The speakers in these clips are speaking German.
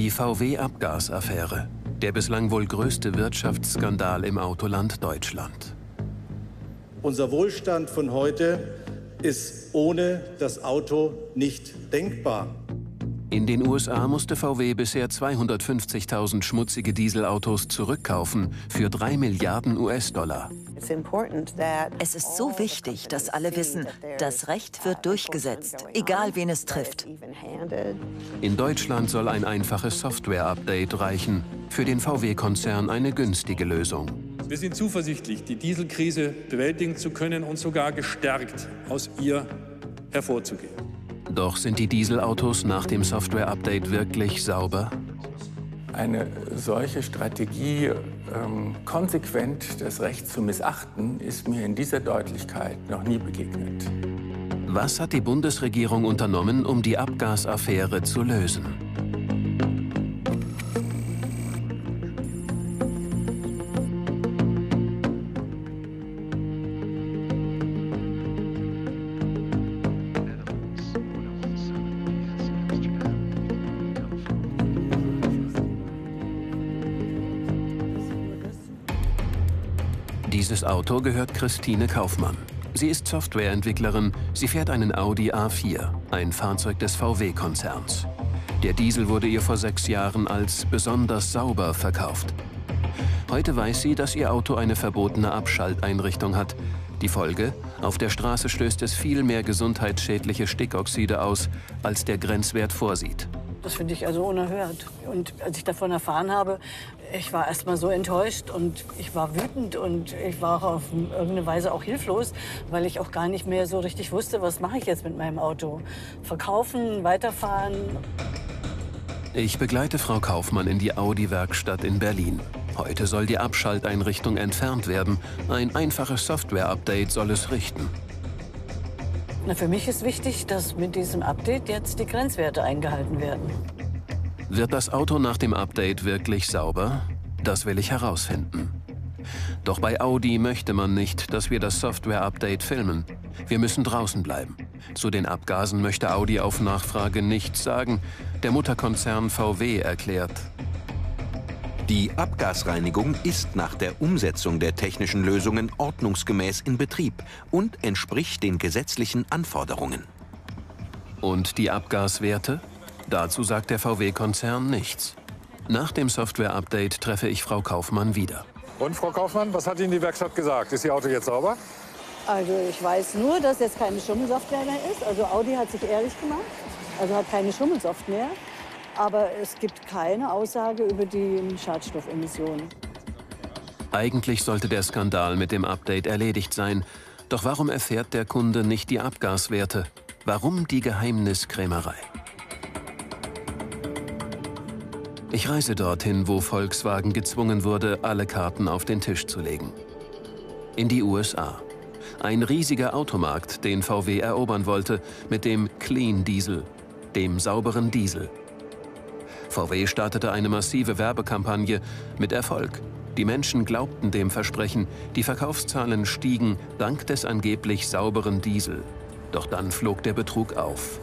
Die VW-Abgasaffäre, der bislang wohl größte Wirtschaftsskandal im Autoland Deutschland. Unser Wohlstand von heute ist ohne das Auto nicht denkbar. In den USA musste VW bisher 250.000 schmutzige Dieselautos zurückkaufen für 3 Milliarden US-Dollar. Es ist so wichtig, dass alle wissen, das Recht wird durchgesetzt, egal wen es trifft. In Deutschland soll ein einfaches Software-Update reichen. Für den VW-Konzern eine günstige Lösung. Wir sind zuversichtlich, die Dieselkrise bewältigen zu können und sogar gestärkt aus ihr hervorzugehen. Doch sind die Dieselautos nach dem Software-Update wirklich sauber? Eine solche Strategie, ähm, konsequent das Recht zu missachten, ist mir in dieser Deutlichkeit noch nie begegnet. Was hat die Bundesregierung unternommen, um die Abgasaffäre zu lösen? Auto gehört Christine Kaufmann. Sie ist Softwareentwicklerin. Sie fährt einen Audi A4, ein Fahrzeug des VW-Konzerns. Der Diesel wurde ihr vor sechs Jahren als besonders sauber verkauft. Heute weiß sie, dass ihr Auto eine verbotene Abschalteinrichtung hat. Die Folge? Auf der Straße stößt es viel mehr gesundheitsschädliche Stickoxide aus, als der Grenzwert vorsieht. Das finde ich also unerhört. Und als ich davon erfahren habe, ich war erst so enttäuscht und ich war wütend und ich war auf irgendeine Weise auch hilflos, weil ich auch gar nicht mehr so richtig wusste, was mache ich jetzt mit meinem Auto. Verkaufen, weiterfahren. Ich begleite Frau Kaufmann in die Audi-Werkstatt in Berlin. Heute soll die Abschalteinrichtung entfernt werden. Ein einfaches Software-Update soll es richten. Na, für mich ist wichtig, dass mit diesem Update jetzt die Grenzwerte eingehalten werden. Wird das Auto nach dem Update wirklich sauber? Das will ich herausfinden. Doch bei Audi möchte man nicht, dass wir das Software-Update filmen. Wir müssen draußen bleiben. Zu den Abgasen möchte Audi auf Nachfrage nichts sagen. Der Mutterkonzern VW erklärt, die Abgasreinigung ist nach der Umsetzung der technischen Lösungen ordnungsgemäß in Betrieb und entspricht den gesetzlichen Anforderungen. Und die Abgaswerte? Dazu sagt der VW-Konzern nichts. Nach dem Software-Update treffe ich Frau Kaufmann wieder. Und Frau Kaufmann, was hat Ihnen die Werkstatt gesagt? Ist Ihr Auto jetzt sauber? Also ich weiß nur, dass jetzt keine Schummelsoftware mehr ist. Also Audi hat sich ehrlich gemacht. Also hat keine Schummelsoftware mehr aber es gibt keine Aussage über die Schadstoffemissionen. Eigentlich sollte der Skandal mit dem Update erledigt sein. Doch warum erfährt der Kunde nicht die Abgaswerte? Warum die Geheimniskrämerei? Ich reise dorthin, wo Volkswagen gezwungen wurde, alle Karten auf den Tisch zu legen. In die USA. Ein riesiger Automarkt, den VW erobern wollte, mit dem Clean Diesel, dem sauberen Diesel. VW startete eine massive Werbekampagne mit Erfolg. Die Menschen glaubten dem Versprechen, die Verkaufszahlen stiegen dank des angeblich sauberen Diesel. Doch dann flog der Betrug auf.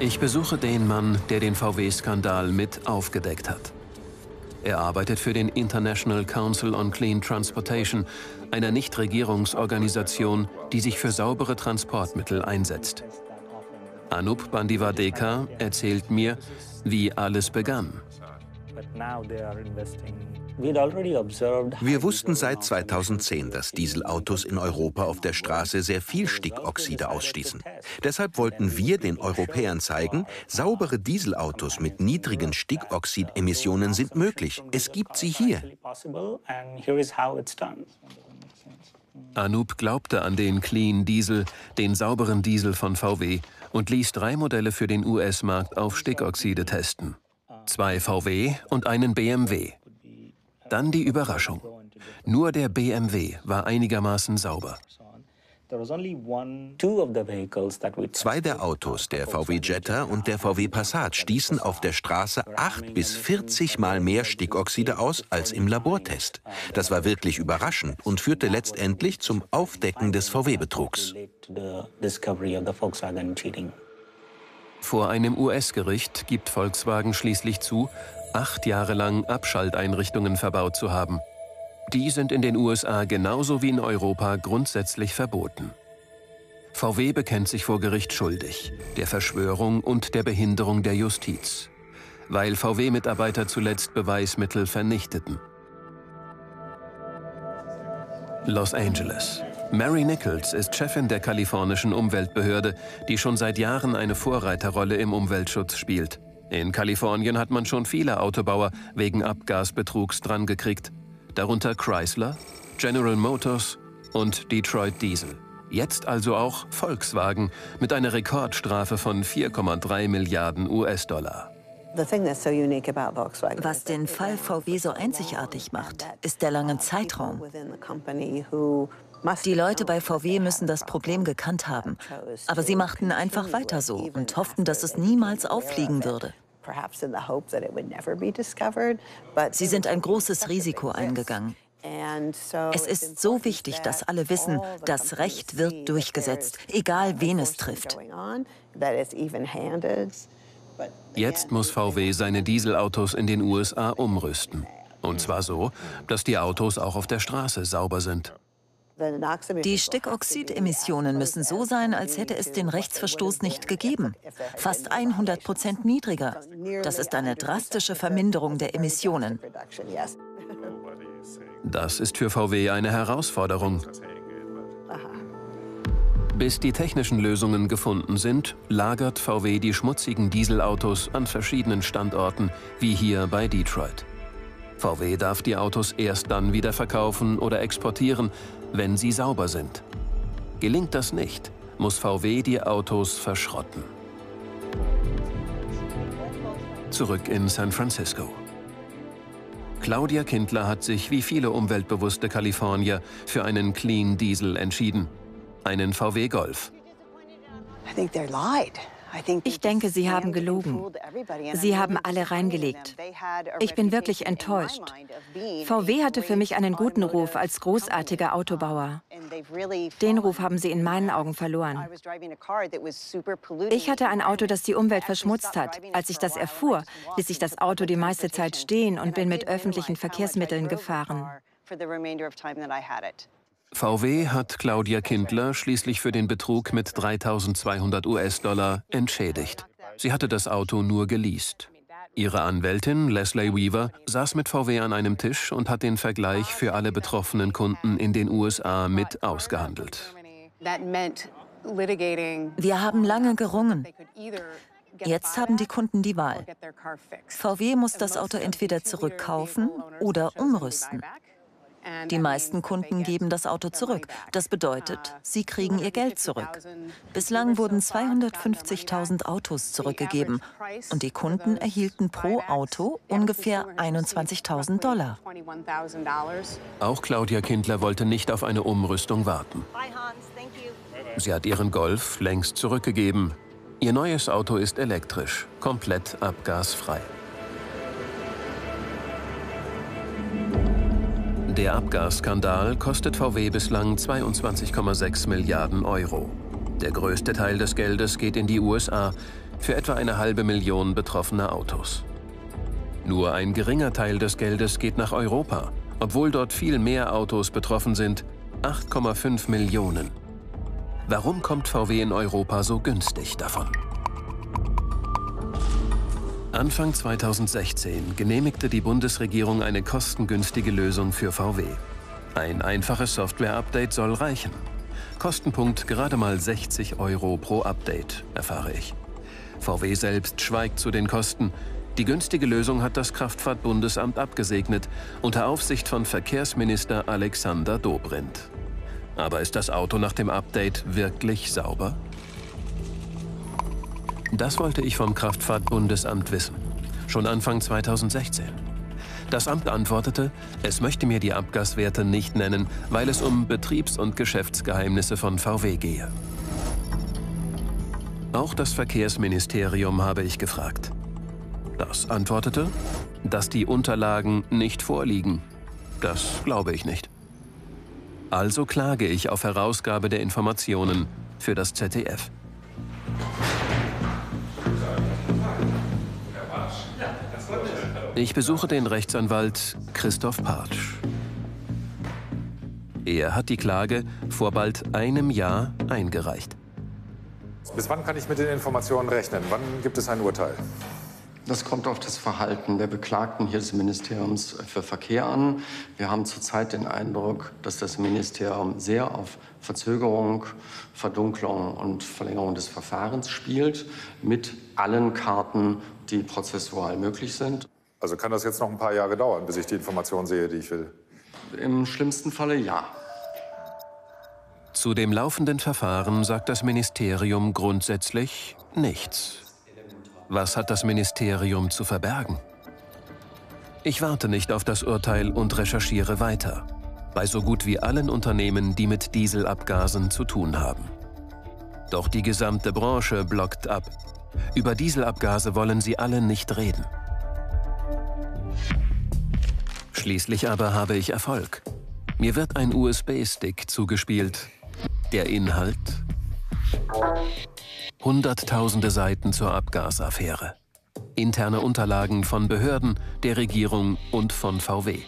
Ich besuche den Mann, der den VW-Skandal mit aufgedeckt hat. Er arbeitet für den International Council on Clean Transportation, einer Nichtregierungsorganisation, die sich für saubere Transportmittel einsetzt. Anup Bandivadeka erzählt mir, wie alles begann. Wir wussten seit 2010, dass Dieselautos in Europa auf der Straße sehr viel Stickoxide ausstießen. Deshalb wollten wir den Europäern zeigen, saubere Dieselautos mit niedrigen Stickoxidemissionen sind möglich. Es gibt sie hier. Anup glaubte an den Clean Diesel, den sauberen Diesel von VW und ließ drei Modelle für den US-Markt auf Stickoxide testen. Zwei VW und einen BMW. Dann die Überraschung. Nur der BMW war einigermaßen sauber. Zwei der Autos, der VW Jetta und der VW Passat, stießen auf der Straße 8 bis 40 Mal mehr Stickoxide aus als im Labortest. Das war wirklich überraschend und führte letztendlich zum Aufdecken des VW-Betrugs. Vor einem US-Gericht gibt Volkswagen schließlich zu, acht Jahre lang Abschalteinrichtungen verbaut zu haben. Die sind in den USA genauso wie in Europa grundsätzlich verboten. VW bekennt sich vor Gericht schuldig, der Verschwörung und der Behinderung der Justiz, weil VW-Mitarbeiter zuletzt Beweismittel vernichteten. Los Angeles. Mary Nichols ist Chefin der kalifornischen Umweltbehörde, die schon seit Jahren eine Vorreiterrolle im Umweltschutz spielt. In Kalifornien hat man schon viele Autobauer wegen Abgasbetrugs drangekriegt, darunter Chrysler, General Motors und Detroit Diesel. Jetzt also auch Volkswagen mit einer Rekordstrafe von 4,3 Milliarden US-Dollar. Was den Fall VW so einzigartig macht, ist der lange Zeitraum. Die Leute bei VW müssen das Problem gekannt haben. Aber sie machten einfach weiter so und hofften, dass es niemals auffliegen würde. Sie sind ein großes Risiko eingegangen. Es ist so wichtig, dass alle wissen, das Recht wird durchgesetzt, egal wen es trifft. Jetzt muss VW seine Dieselautos in den USA umrüsten. Und zwar so, dass die Autos auch auf der Straße sauber sind. Die Stickoxidemissionen müssen so sein, als hätte es den Rechtsverstoß nicht gegeben. Fast 100 Prozent niedriger. Das ist eine drastische Verminderung der Emissionen. Das ist für VW eine Herausforderung. Bis die technischen Lösungen gefunden sind, lagert VW die schmutzigen Dieselautos an verschiedenen Standorten, wie hier bei Detroit. VW darf die Autos erst dann wieder verkaufen oder exportieren, wenn sie sauber sind. Gelingt das nicht, muss VW die Autos verschrotten. Zurück in San Francisco. Claudia Kindler hat sich wie viele umweltbewusste Kalifornier für einen Clean Diesel entschieden. Einen VW Golf. I think they're lied. Ich denke, sie haben gelogen. Sie haben alle reingelegt. Ich bin wirklich enttäuscht. VW hatte für mich einen guten Ruf als großartiger Autobauer. Den Ruf haben sie in meinen Augen verloren. Ich hatte ein Auto, das die Umwelt verschmutzt hat. Als ich das erfuhr, ließ ich das Auto die meiste Zeit stehen und bin mit öffentlichen Verkehrsmitteln gefahren. VW hat Claudia Kindler schließlich für den Betrug mit 3200 US-Dollar entschädigt. Sie hatte das Auto nur geleast. Ihre Anwältin Leslie Weaver saß mit VW an einem Tisch und hat den Vergleich für alle betroffenen Kunden in den USA mit ausgehandelt. Wir haben lange gerungen. Jetzt haben die Kunden die Wahl. VW muss das Auto entweder zurückkaufen oder umrüsten. Die meisten Kunden geben das Auto zurück. Das bedeutet, sie kriegen ihr Geld zurück. Bislang wurden 250.000 Autos zurückgegeben und die Kunden erhielten pro Auto ungefähr 21.000 Dollar. Auch Claudia Kindler wollte nicht auf eine Umrüstung warten. Sie hat ihren Golf längst zurückgegeben. Ihr neues Auto ist elektrisch, komplett abgasfrei. Der Abgasskandal kostet VW bislang 22,6 Milliarden Euro. Der größte Teil des Geldes geht in die USA für etwa eine halbe Million betroffener Autos. Nur ein geringer Teil des Geldes geht nach Europa, obwohl dort viel mehr Autos betroffen sind, 8,5 Millionen. Warum kommt VW in Europa so günstig davon? Anfang 2016 genehmigte die Bundesregierung eine kostengünstige Lösung für VW. Ein einfaches Software-Update soll reichen. Kostenpunkt gerade mal 60 Euro pro Update, erfahre ich. VW selbst schweigt zu den Kosten. Die günstige Lösung hat das Kraftfahrtbundesamt abgesegnet, unter Aufsicht von Verkehrsminister Alexander Dobrindt. Aber ist das Auto nach dem Update wirklich sauber? Das wollte ich vom Kraftfahrtbundesamt wissen. Schon Anfang 2016. Das Amt antwortete, es möchte mir die Abgaswerte nicht nennen, weil es um Betriebs- und Geschäftsgeheimnisse von VW gehe. Auch das Verkehrsministerium habe ich gefragt. Das antwortete, dass die Unterlagen nicht vorliegen. Das glaube ich nicht. Also klage ich auf Herausgabe der Informationen für das ZDF. Ich besuche den Rechtsanwalt Christoph Partsch. Er hat die Klage vor bald einem Jahr eingereicht. Bis wann kann ich mit den Informationen rechnen? Wann gibt es ein Urteil? Das kommt auf das Verhalten der Beklagten hier des Ministeriums für Verkehr an. Wir haben zurzeit den Eindruck, dass das Ministerium sehr auf Verzögerung, Verdunklung und Verlängerung des Verfahrens spielt, mit allen Karten, die prozessual möglich sind. Also kann das jetzt noch ein paar Jahre dauern, bis ich die Informationen sehe, die ich will? Im schlimmsten Falle ja. Zu dem laufenden Verfahren sagt das Ministerium grundsätzlich nichts. Was hat das Ministerium zu verbergen? Ich warte nicht auf das Urteil und recherchiere weiter. Bei so gut wie allen Unternehmen, die mit Dieselabgasen zu tun haben. Doch die gesamte Branche blockt ab. Über Dieselabgase wollen sie alle nicht reden. Schließlich aber habe ich Erfolg. Mir wird ein USB-Stick zugespielt. Der Inhalt Hunderttausende Seiten zur Abgasaffäre. Interne Unterlagen von Behörden, der Regierung und von VW.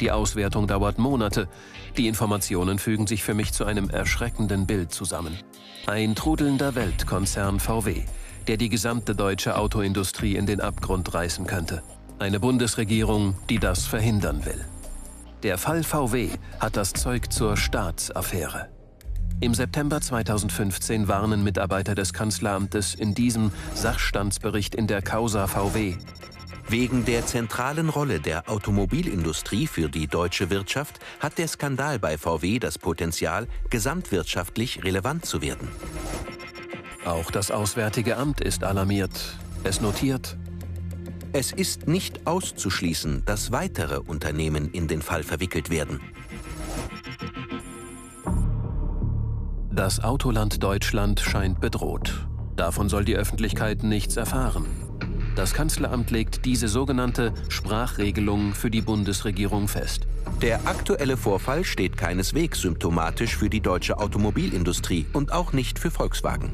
Die Auswertung dauert Monate. Die Informationen fügen sich für mich zu einem erschreckenden Bild zusammen. Ein trudelnder Weltkonzern VW, der die gesamte deutsche Autoindustrie in den Abgrund reißen könnte. Eine Bundesregierung, die das verhindern will. Der Fall VW hat das Zeug zur Staatsaffäre. Im September 2015 warnen Mitarbeiter des Kanzleramtes in diesem Sachstandsbericht in der Causa VW. Wegen der zentralen Rolle der Automobilindustrie für die deutsche Wirtschaft hat der Skandal bei VW das Potenzial, gesamtwirtschaftlich relevant zu werden. Auch das Auswärtige Amt ist alarmiert. Es notiert, es ist nicht auszuschließen, dass weitere Unternehmen in den Fall verwickelt werden. Das Autoland Deutschland scheint bedroht. Davon soll die Öffentlichkeit nichts erfahren. Das Kanzleramt legt diese sogenannte Sprachregelung für die Bundesregierung fest. Der aktuelle Vorfall steht keineswegs symptomatisch für die deutsche Automobilindustrie und auch nicht für Volkswagen.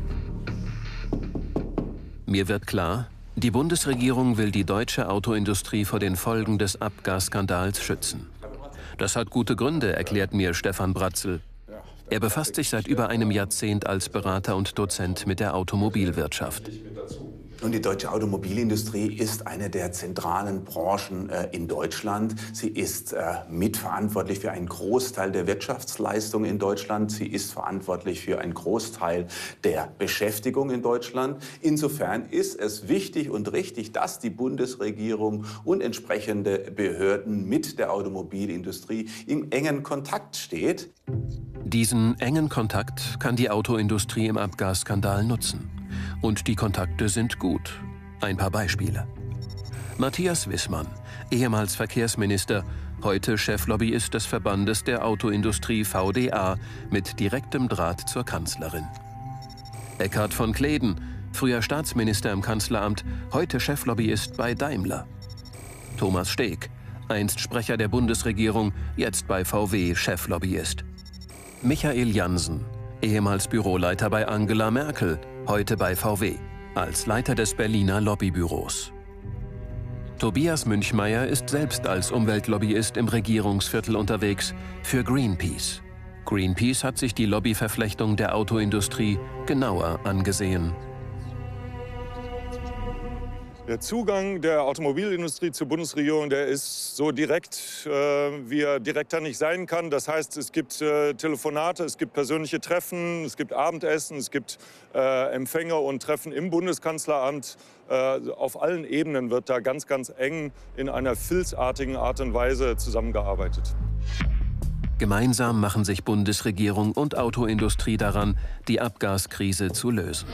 Mir wird klar, die Bundesregierung will die deutsche Autoindustrie vor den Folgen des Abgasskandals schützen. Das hat gute Gründe, erklärt mir Stefan Bratzel, er befasst sich seit über einem Jahrzehnt als Berater und Dozent mit der Automobilwirtschaft. Und die deutsche Automobilindustrie ist eine der zentralen Branchen äh, in Deutschland. Sie ist äh, mitverantwortlich für einen Großteil der Wirtschaftsleistung in Deutschland. Sie ist verantwortlich für einen Großteil der Beschäftigung in Deutschland. Insofern ist es wichtig und richtig, dass die Bundesregierung und entsprechende Behörden mit der Automobilindustrie im engen Kontakt steht. Diesen engen Kontakt kann die Autoindustrie im Abgasskandal nutzen. Und die Kontakte sind gut. Ein paar Beispiele. Matthias Wissmann, ehemals Verkehrsminister, heute Cheflobbyist des Verbandes der Autoindustrie VDA mit direktem Draht zur Kanzlerin. Eckhard von Kleden, früher Staatsminister im Kanzleramt, heute Cheflobbyist bei Daimler. Thomas Steg, einst Sprecher der Bundesregierung, jetzt bei VW Cheflobbyist. Michael Jansen, ehemals Büroleiter bei Angela Merkel, heute bei VW, als Leiter des Berliner Lobbybüros. Tobias Münchmeier ist selbst als Umweltlobbyist im Regierungsviertel unterwegs für Greenpeace. Greenpeace hat sich die Lobbyverflechtung der Autoindustrie genauer angesehen. Der Zugang der Automobilindustrie zur Bundesregierung, der ist so direkt, äh, wie er direkter nicht sein kann. Das heißt, es gibt äh, Telefonate, es gibt persönliche Treffen, es gibt Abendessen, es gibt äh, Empfänge und Treffen im Bundeskanzleramt. Äh, auf allen Ebenen wird da ganz, ganz eng in einer filzartigen Art und Weise zusammengearbeitet. Gemeinsam machen sich Bundesregierung und Autoindustrie daran, die Abgaskrise zu lösen.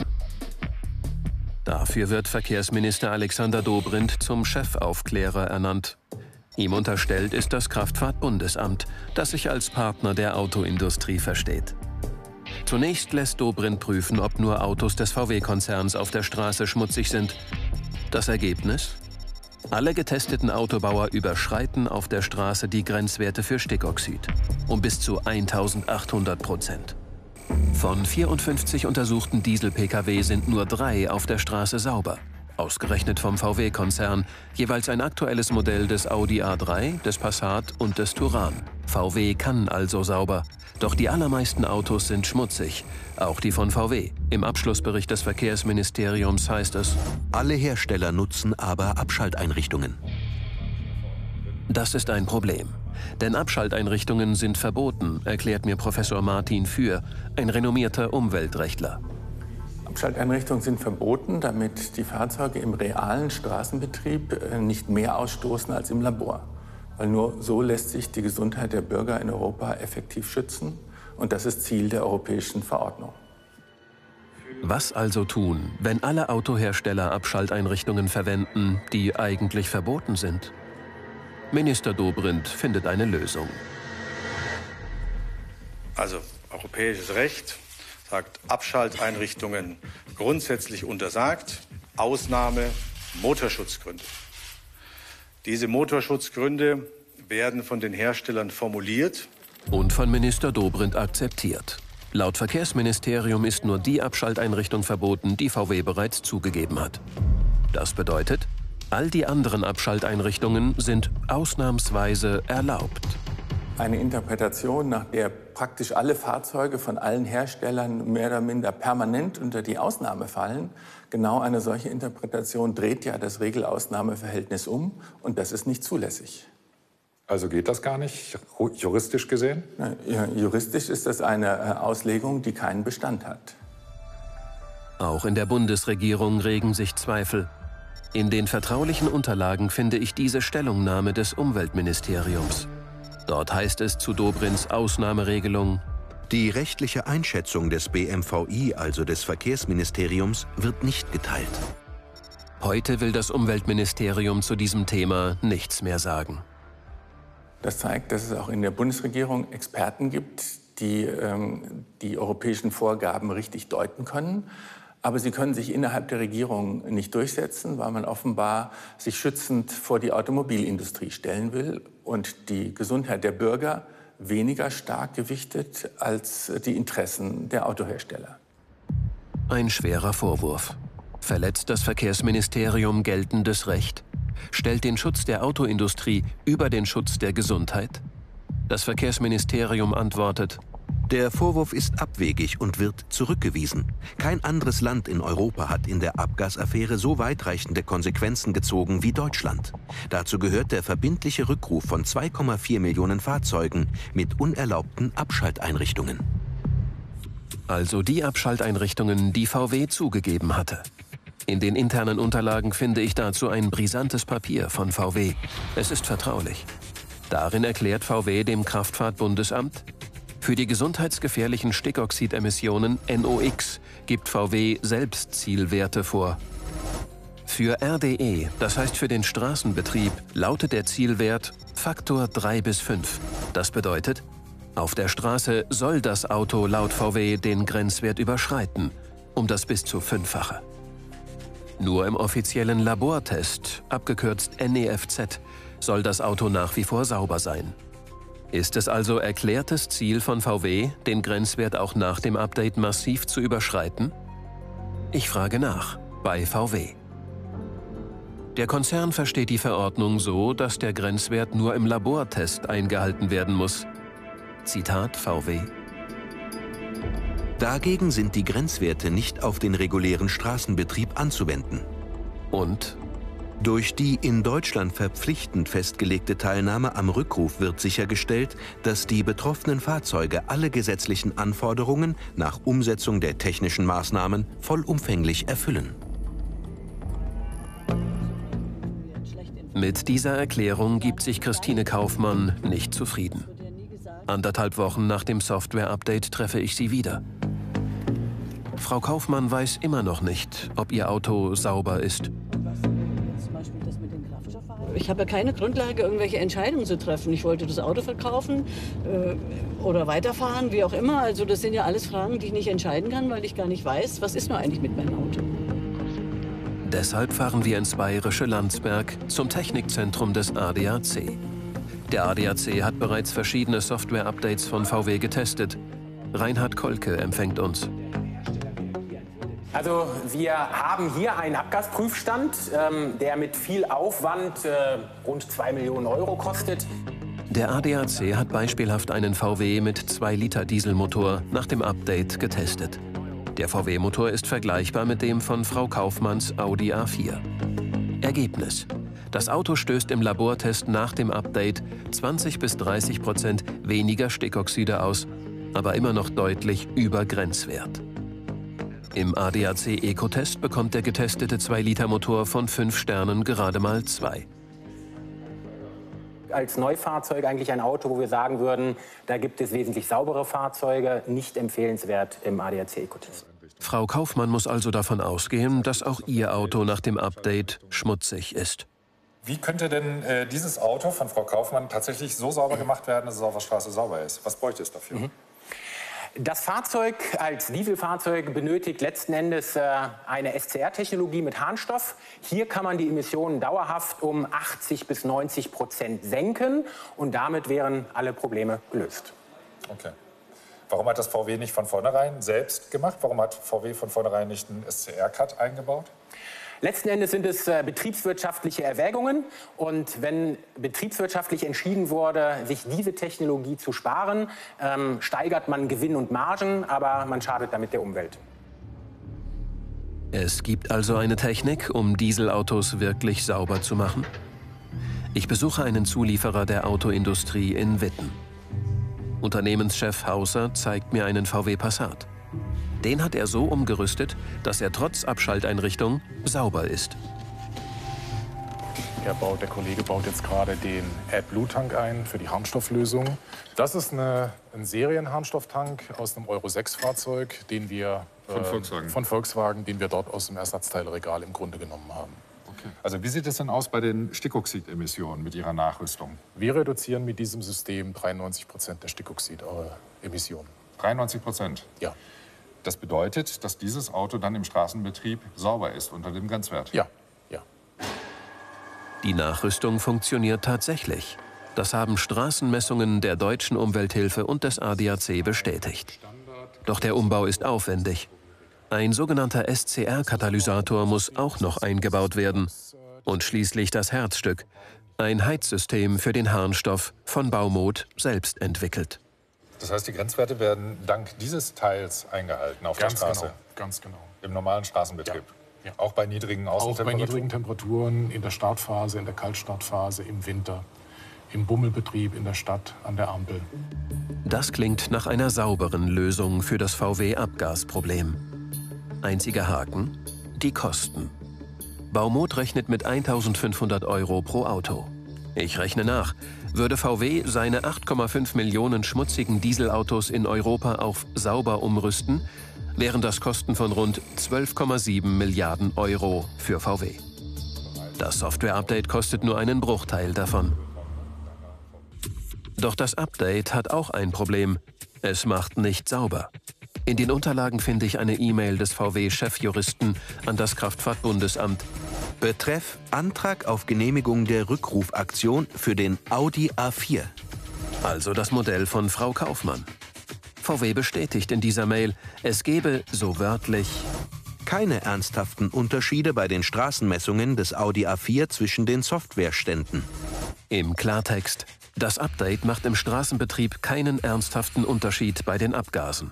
Dafür wird Verkehrsminister Alexander Dobrindt zum Chefaufklärer ernannt. Ihm unterstellt ist das Kraftfahrtbundesamt, das sich als Partner der Autoindustrie versteht. Zunächst lässt Dobrindt prüfen, ob nur Autos des VW-Konzerns auf der Straße schmutzig sind. Das Ergebnis? Alle getesteten Autobauer überschreiten auf der Straße die Grenzwerte für Stickoxid um bis zu 1800 Prozent. Von 54 untersuchten Diesel-Pkw sind nur drei auf der Straße sauber. ausgerechnet vom VW-Konzern, jeweils ein aktuelles Modell des Audi A3, des Passat und des Touran. VW kann also sauber. Doch die allermeisten Autos sind schmutzig, auch die von VW. Im Abschlussbericht des Verkehrsministeriums heißt es, alle Hersteller nutzen aber Abschalteinrichtungen. Das ist ein Problem. Denn Abschalteinrichtungen sind verboten, erklärt mir Professor Martin Für, ein renommierter Umweltrechtler. Abschalteinrichtungen sind verboten, damit die Fahrzeuge im realen Straßenbetrieb äh, nicht mehr ausstoßen als im Labor. Weil nur so lässt sich die Gesundheit der Bürger in Europa effektiv schützen. Und das ist Ziel der europäischen Verordnung. Was also tun, wenn alle Autohersteller Abschalteinrichtungen verwenden, die eigentlich verboten sind? Minister Dobrindt findet eine Lösung. Also europäisches Recht sagt Abschalteinrichtungen grundsätzlich untersagt, Ausnahme Motorschutzgründe. Diese Motorschutzgründe werden von den Herstellern formuliert und von Minister Dobrindt akzeptiert. Laut Verkehrsministerium ist nur die Abschalteinrichtung verboten, die VW bereits zugegeben hat. Das bedeutet, all die anderen Abschalteinrichtungen sind ausnahmsweise erlaubt. Eine Interpretation, nach der praktisch alle Fahrzeuge von allen Herstellern mehr oder minder permanent unter die Ausnahme fallen, genau eine solche Interpretation dreht ja das Regel-Ausnahme-Verhältnis um und das ist nicht zulässig. Also geht das gar nicht, juristisch gesehen? Ja, juristisch ist das eine äh, Auslegung, die keinen Bestand hat. Auch in der Bundesregierung regen sich Zweifel. In den vertraulichen Unterlagen finde ich diese Stellungnahme des Umweltministeriums. Dort heißt es zu Dobrins Ausnahmeregelung, die rechtliche Einschätzung des BMVI, also des Verkehrsministeriums, wird nicht geteilt. Heute will das Umweltministerium zu diesem Thema nichts mehr sagen. Das zeigt, dass es auch in der Bundesregierung Experten gibt, die ähm, die europäischen Vorgaben richtig deuten können. Aber sie können sich innerhalb der Regierung nicht durchsetzen, weil man offenbar sich schützend vor die Automobilindustrie stellen will und die Gesundheit der Bürger weniger stark gewichtet als die Interessen der Autohersteller. Ein schwerer Vorwurf. Verletzt das Verkehrsministerium geltendes Recht? Stellt den Schutz der Autoindustrie über den Schutz der Gesundheit? Das Verkehrsministerium antwortet, der Vorwurf ist abwegig und wird zurückgewiesen. Kein anderes Land in Europa hat in der Abgasaffäre so weitreichende Konsequenzen gezogen wie Deutschland. Dazu gehört der verbindliche Rückruf von 2,4 Millionen Fahrzeugen mit unerlaubten Abschalteinrichtungen. Also die Abschalteinrichtungen, die VW zugegeben hatte. In den internen Unterlagen finde ich dazu ein brisantes Papier von VW. Es ist vertraulich. Darin erklärt VW dem Kraftfahrtbundesamt, für die gesundheitsgefährlichen Stickoxidemissionen NOx gibt VW selbst Zielwerte vor. Für RDE, das heißt für den Straßenbetrieb, lautet der Zielwert Faktor 3 bis 5. Das bedeutet, auf der Straße soll das Auto laut VW den Grenzwert überschreiten, um das bis zu fünffache. Nur im offiziellen Labortest, abgekürzt NEFZ, soll das Auto nach wie vor sauber sein. Ist es also erklärtes Ziel von VW, den Grenzwert auch nach dem Update massiv zu überschreiten? Ich frage nach bei VW. Der Konzern versteht die Verordnung so, dass der Grenzwert nur im Labortest eingehalten werden muss. Zitat VW. Dagegen sind die Grenzwerte nicht auf den regulären Straßenbetrieb anzuwenden. Und durch die in Deutschland verpflichtend festgelegte Teilnahme am Rückruf wird sichergestellt, dass die betroffenen Fahrzeuge alle gesetzlichen Anforderungen nach Umsetzung der technischen Maßnahmen vollumfänglich erfüllen. Mit dieser Erklärung gibt sich Christine Kaufmann nicht zufrieden. Anderthalb Wochen nach dem Software-Update treffe ich sie wieder. Frau Kaufmann weiß immer noch nicht, ob ihr Auto sauber ist ich habe ja keine Grundlage, irgendwelche Entscheidungen zu treffen. Ich wollte das Auto verkaufen äh, oder weiterfahren, wie auch immer. Also das sind ja alles Fragen, die ich nicht entscheiden kann, weil ich gar nicht weiß, was ist nur eigentlich mit meinem Auto. Deshalb fahren wir ins bayerische Landsberg zum Technikzentrum des ADAC. Der ADAC hat bereits verschiedene Software-Updates von VW getestet. Reinhard Kolke empfängt uns. Also wir haben hier einen Abgasprüfstand, ähm, der mit viel Aufwand äh, rund 2 Millionen Euro kostet. Der ADAC hat beispielhaft einen VW mit 2 Liter Dieselmotor nach dem Update getestet. Der VW-Motor ist vergleichbar mit dem von Frau Kaufmanns Audi A4. Ergebnis. Das Auto stößt im Labortest nach dem Update 20 bis 30 Prozent weniger Stickoxide aus, aber immer noch deutlich über Grenzwert. Im ADAC Eco-Test bekommt der getestete 2-Liter-Motor von 5 Sternen gerade mal 2. Als Neufahrzeug eigentlich ein Auto, wo wir sagen würden, da gibt es wesentlich saubere Fahrzeuge, nicht empfehlenswert im ADAC Eco-Test. Frau Kaufmann muss also davon ausgehen, dass auch ihr Auto nach dem Update schmutzig ist. Wie könnte denn äh, dieses Auto von Frau Kaufmann tatsächlich so sauber gemacht werden, dass es auf der Straße sauber ist? Was bräuchte es dafür? Mhm. Das Fahrzeug als Dieselfahrzeug benötigt letzten Endes äh, eine SCR-Technologie mit Harnstoff. Hier kann man die Emissionen dauerhaft um 80 bis 90 Prozent senken und damit wären alle Probleme gelöst. Okay. Warum hat das VW nicht von vornherein selbst gemacht? Warum hat VW von vornherein nicht einen SCR-Cut eingebaut? Letzten Endes sind es äh, betriebswirtschaftliche Erwägungen. Und wenn betriebswirtschaftlich entschieden wurde, sich diese Technologie zu sparen, ähm, steigert man Gewinn und Margen, aber man schadet damit der Umwelt. Es gibt also eine Technik, um Dieselautos wirklich sauber zu machen? Ich besuche einen Zulieferer der Autoindustrie in Witten. Unternehmenschef Hauser zeigt mir einen VW Passat. Den hat er so umgerüstet, dass er trotz Abschalteinrichtung sauber ist. Er baut, der Kollege baut jetzt gerade den AdBlue-Tank ein für die Harnstofflösung. Das ist eine, ein Serienharnstofftank aus einem Euro 6-Fahrzeug, den wir von äh, Volkswagen. von Volkswagen, den wir dort aus dem Ersatzteileregal im Grunde genommen haben. Okay. Also wie sieht es denn aus bei den Stickoxidemissionen mit Ihrer Nachrüstung? Wir reduzieren mit diesem System 93 Prozent der Stickoxidemissionen. 93 Prozent? Ja. Das bedeutet, dass dieses Auto dann im Straßenbetrieb sauber ist unter dem Grenzwert? Ja, ja. Die Nachrüstung funktioniert tatsächlich. Das haben Straßenmessungen der Deutschen Umwelthilfe und des ADAC bestätigt. Doch der Umbau ist aufwendig. Ein sogenannter SCR-Katalysator muss auch noch eingebaut werden. Und schließlich das Herzstück, ein Heizsystem für den Harnstoff von Baumod selbst entwickelt. Das heißt, die Grenzwerte werden dank dieses Teils eingehalten auf ganz der Straße? Genau, ganz genau. Im normalen Straßenbetrieb? Ja. Ja. Auch bei niedrigen Außentemperaturen? Auch bei niedrigen Temperaturen, in der Startphase, in der Kaltstartphase, im Winter, im Bummelbetrieb, in der Stadt, an der Ampel. Das klingt nach einer sauberen Lösung für das VW-Abgasproblem. Einziger Haken? Die Kosten. Baumot rechnet mit 1500 Euro pro Auto. Ich rechne nach. Würde VW seine 8,5 Millionen schmutzigen Dieselautos in Europa auf sauber umrüsten, wären das Kosten von rund 12,7 Milliarden Euro für VW. Das Software-Update kostet nur einen Bruchteil davon. Doch das Update hat auch ein Problem. Es macht nicht sauber. In den Unterlagen finde ich eine E-Mail des VW-Chefjuristen an das Kraftfahrtbundesamt. Betreff Antrag auf Genehmigung der Rückrufaktion für den Audi A4. Also das Modell von Frau Kaufmann. VW bestätigt in dieser Mail, es gebe, so wörtlich, keine ernsthaften Unterschiede bei den Straßenmessungen des Audi A4 zwischen den Softwareständen. Im Klartext, das Update macht im Straßenbetrieb keinen ernsthaften Unterschied bei den Abgasen.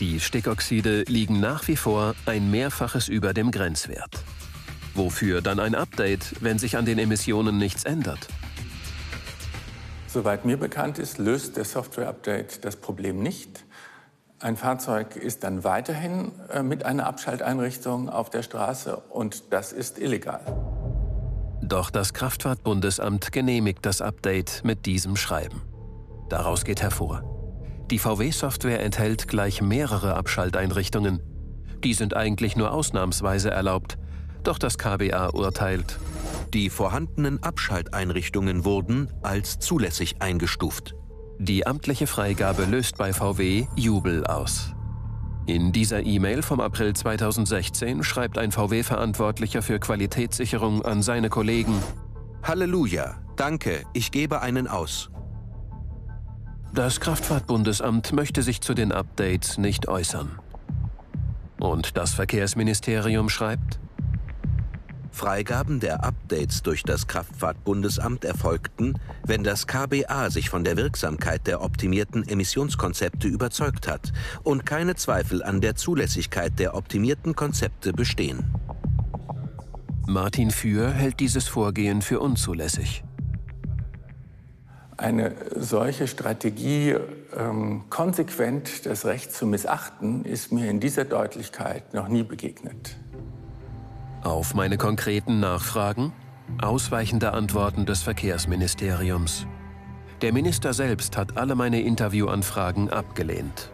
Die Stickoxide liegen nach wie vor ein Mehrfaches über dem Grenzwert. Wofür dann ein Update, wenn sich an den Emissionen nichts ändert? Soweit mir bekannt ist, löst der Software-Update das Problem nicht. Ein Fahrzeug ist dann weiterhin äh, mit einer Abschalteinrichtung auf der Straße und das ist illegal. Doch das Kraftfahrtbundesamt genehmigt das Update mit diesem Schreiben. Daraus geht hervor, die VW-Software enthält gleich mehrere Abschalteinrichtungen. Die sind eigentlich nur ausnahmsweise erlaubt. Doch das KBA urteilt, die vorhandenen Abschalteinrichtungen wurden als zulässig eingestuft. Die amtliche Freigabe löst bei VW Jubel aus. In dieser E-Mail vom April 2016 schreibt ein VW-Verantwortlicher für Qualitätssicherung an seine Kollegen Halleluja, danke, ich gebe einen aus. Das Kraftfahrtbundesamt möchte sich zu den Updates nicht äußern. Und das Verkehrsministerium schreibt, Freigaben der Updates durch das Kraftfahrtbundesamt erfolgten, wenn das KBA sich von der Wirksamkeit der optimierten Emissionskonzepte überzeugt hat und keine Zweifel an der Zulässigkeit der optimierten Konzepte bestehen. Martin Für hält dieses Vorgehen für unzulässig. Eine solche Strategie, ähm, konsequent das Recht zu missachten, ist mir in dieser Deutlichkeit noch nie begegnet. Auf meine konkreten Nachfragen ausweichende Antworten des Verkehrsministeriums. Der Minister selbst hat alle meine Interviewanfragen abgelehnt.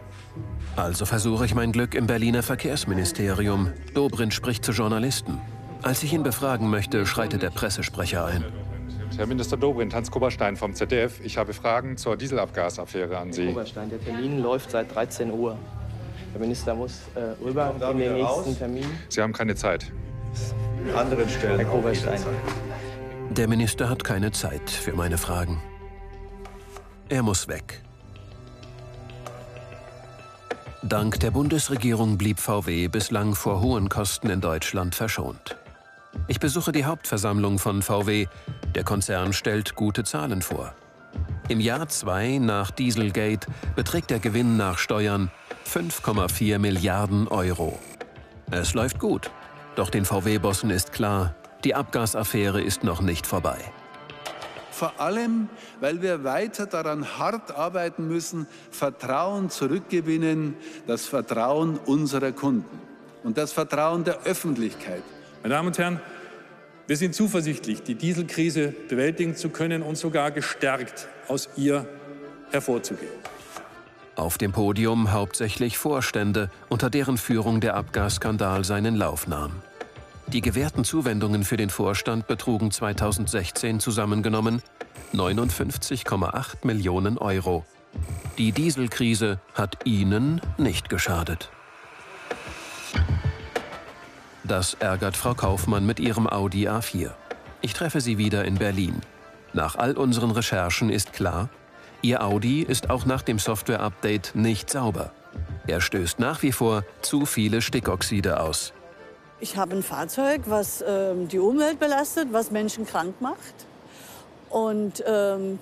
Also versuche ich mein Glück im Berliner Verkehrsministerium. Dobrindt spricht zu Journalisten. Als ich ihn befragen möchte, schreitet der Pressesprecher ein. Herr Minister Dobrindt, Hans Koberstein vom ZDF. Ich habe Fragen zur Dieselabgasaffäre an Sie. Herr Koberstein, der Termin läuft seit 13 Uhr. Der Minister muss äh, rüber in den nächsten raus? Termin. Sie haben keine Zeit anderen Stellen. Herr Koberstein. Der Minister hat keine Zeit für meine Fragen. Er muss weg. Dank der Bundesregierung blieb VW bislang vor hohen Kosten in Deutschland verschont. Ich besuche die Hauptversammlung von VW. Der Konzern stellt gute Zahlen vor. Im Jahr 2 nach Dieselgate beträgt der Gewinn nach Steuern 5,4 Milliarden Euro. Es läuft gut. Doch den VW-Bossen ist klar, die Abgasaffäre ist noch nicht vorbei. Vor allem, weil wir weiter daran hart arbeiten müssen, Vertrauen zurückgewinnen, das Vertrauen unserer Kunden und das Vertrauen der Öffentlichkeit. Meine Damen und Herren, wir sind zuversichtlich, die Dieselkrise bewältigen zu können und sogar gestärkt aus ihr hervorzugehen. Auf dem Podium hauptsächlich Vorstände, unter deren Führung der Abgasskandal seinen Lauf nahm. Die gewährten Zuwendungen für den Vorstand betrugen 2016 zusammengenommen 59,8 Millionen Euro. Die Dieselkrise hat ihnen nicht geschadet. Das ärgert Frau Kaufmann mit ihrem Audi A4. Ich treffe sie wieder in Berlin. Nach all unseren Recherchen ist klar, Ihr Audi ist auch nach dem Software-Update nicht sauber. Er stößt nach wie vor zu viele Stickoxide aus. Ich habe ein Fahrzeug, was äh, die Umwelt belastet, was Menschen krank macht. Und ähm,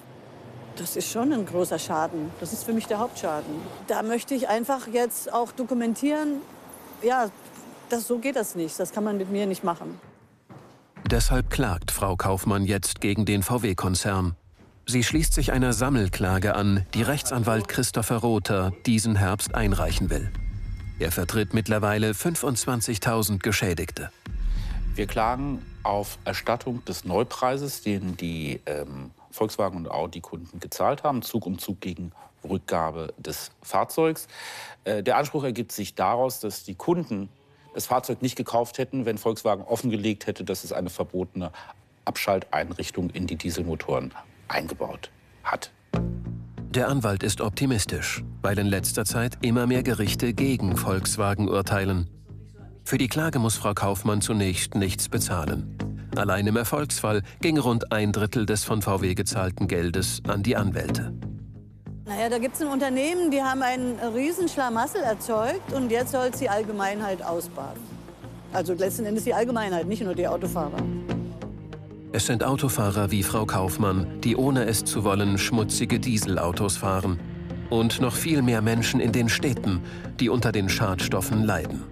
das ist schon ein großer Schaden. Das ist für mich der Hauptschaden. Da möchte ich einfach jetzt auch dokumentieren, ja, das, so geht das nicht. Das kann man mit mir nicht machen. Deshalb klagt Frau Kaufmann jetzt gegen den VW-Konzern. Sie schließt sich einer Sammelklage an, die Rechtsanwalt Christopher Rother diesen Herbst einreichen will. Er vertritt mittlerweile 25.000 Geschädigte. Wir klagen auf Erstattung des Neupreises, den die ähm, Volkswagen- und Audi-Kunden gezahlt haben, Zug um Zug gegen Rückgabe des Fahrzeugs. Äh, der Anspruch ergibt sich daraus, dass die Kunden das Fahrzeug nicht gekauft hätten, wenn Volkswagen offengelegt hätte, dass es eine verbotene Abschalteinrichtung in die Dieselmotoren eingebaut hat. Der Anwalt ist optimistisch, weil in letzter Zeit immer mehr Gerichte gegen Volkswagen urteilen. Für die Klage muss Frau Kaufmann zunächst nichts bezahlen. Allein im Erfolgsfall ging rund ein Drittel des von VW gezahlten Geldes an die Anwälte. Naja, da gibt es ein Unternehmen, die haben einen Riesenschlamassel erzeugt und jetzt soll es die Allgemeinheit ausbaden. Also letzten Endes die Allgemeinheit, nicht nur die Autofahrer. Es sind Autofahrer wie Frau Kaufmann, die ohne es zu wollen schmutzige Dieselautos fahren. Und noch viel mehr Menschen in den Städten, die unter den Schadstoffen leiden.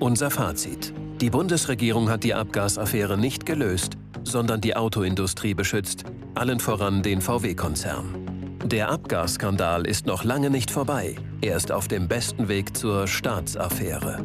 Unser Fazit. Die Bundesregierung hat die Abgasaffäre nicht gelöst, sondern die Autoindustrie beschützt, allen voran den VW-Konzern. Der Abgasskandal ist noch lange nicht vorbei. Er ist auf dem besten Weg zur Staatsaffäre.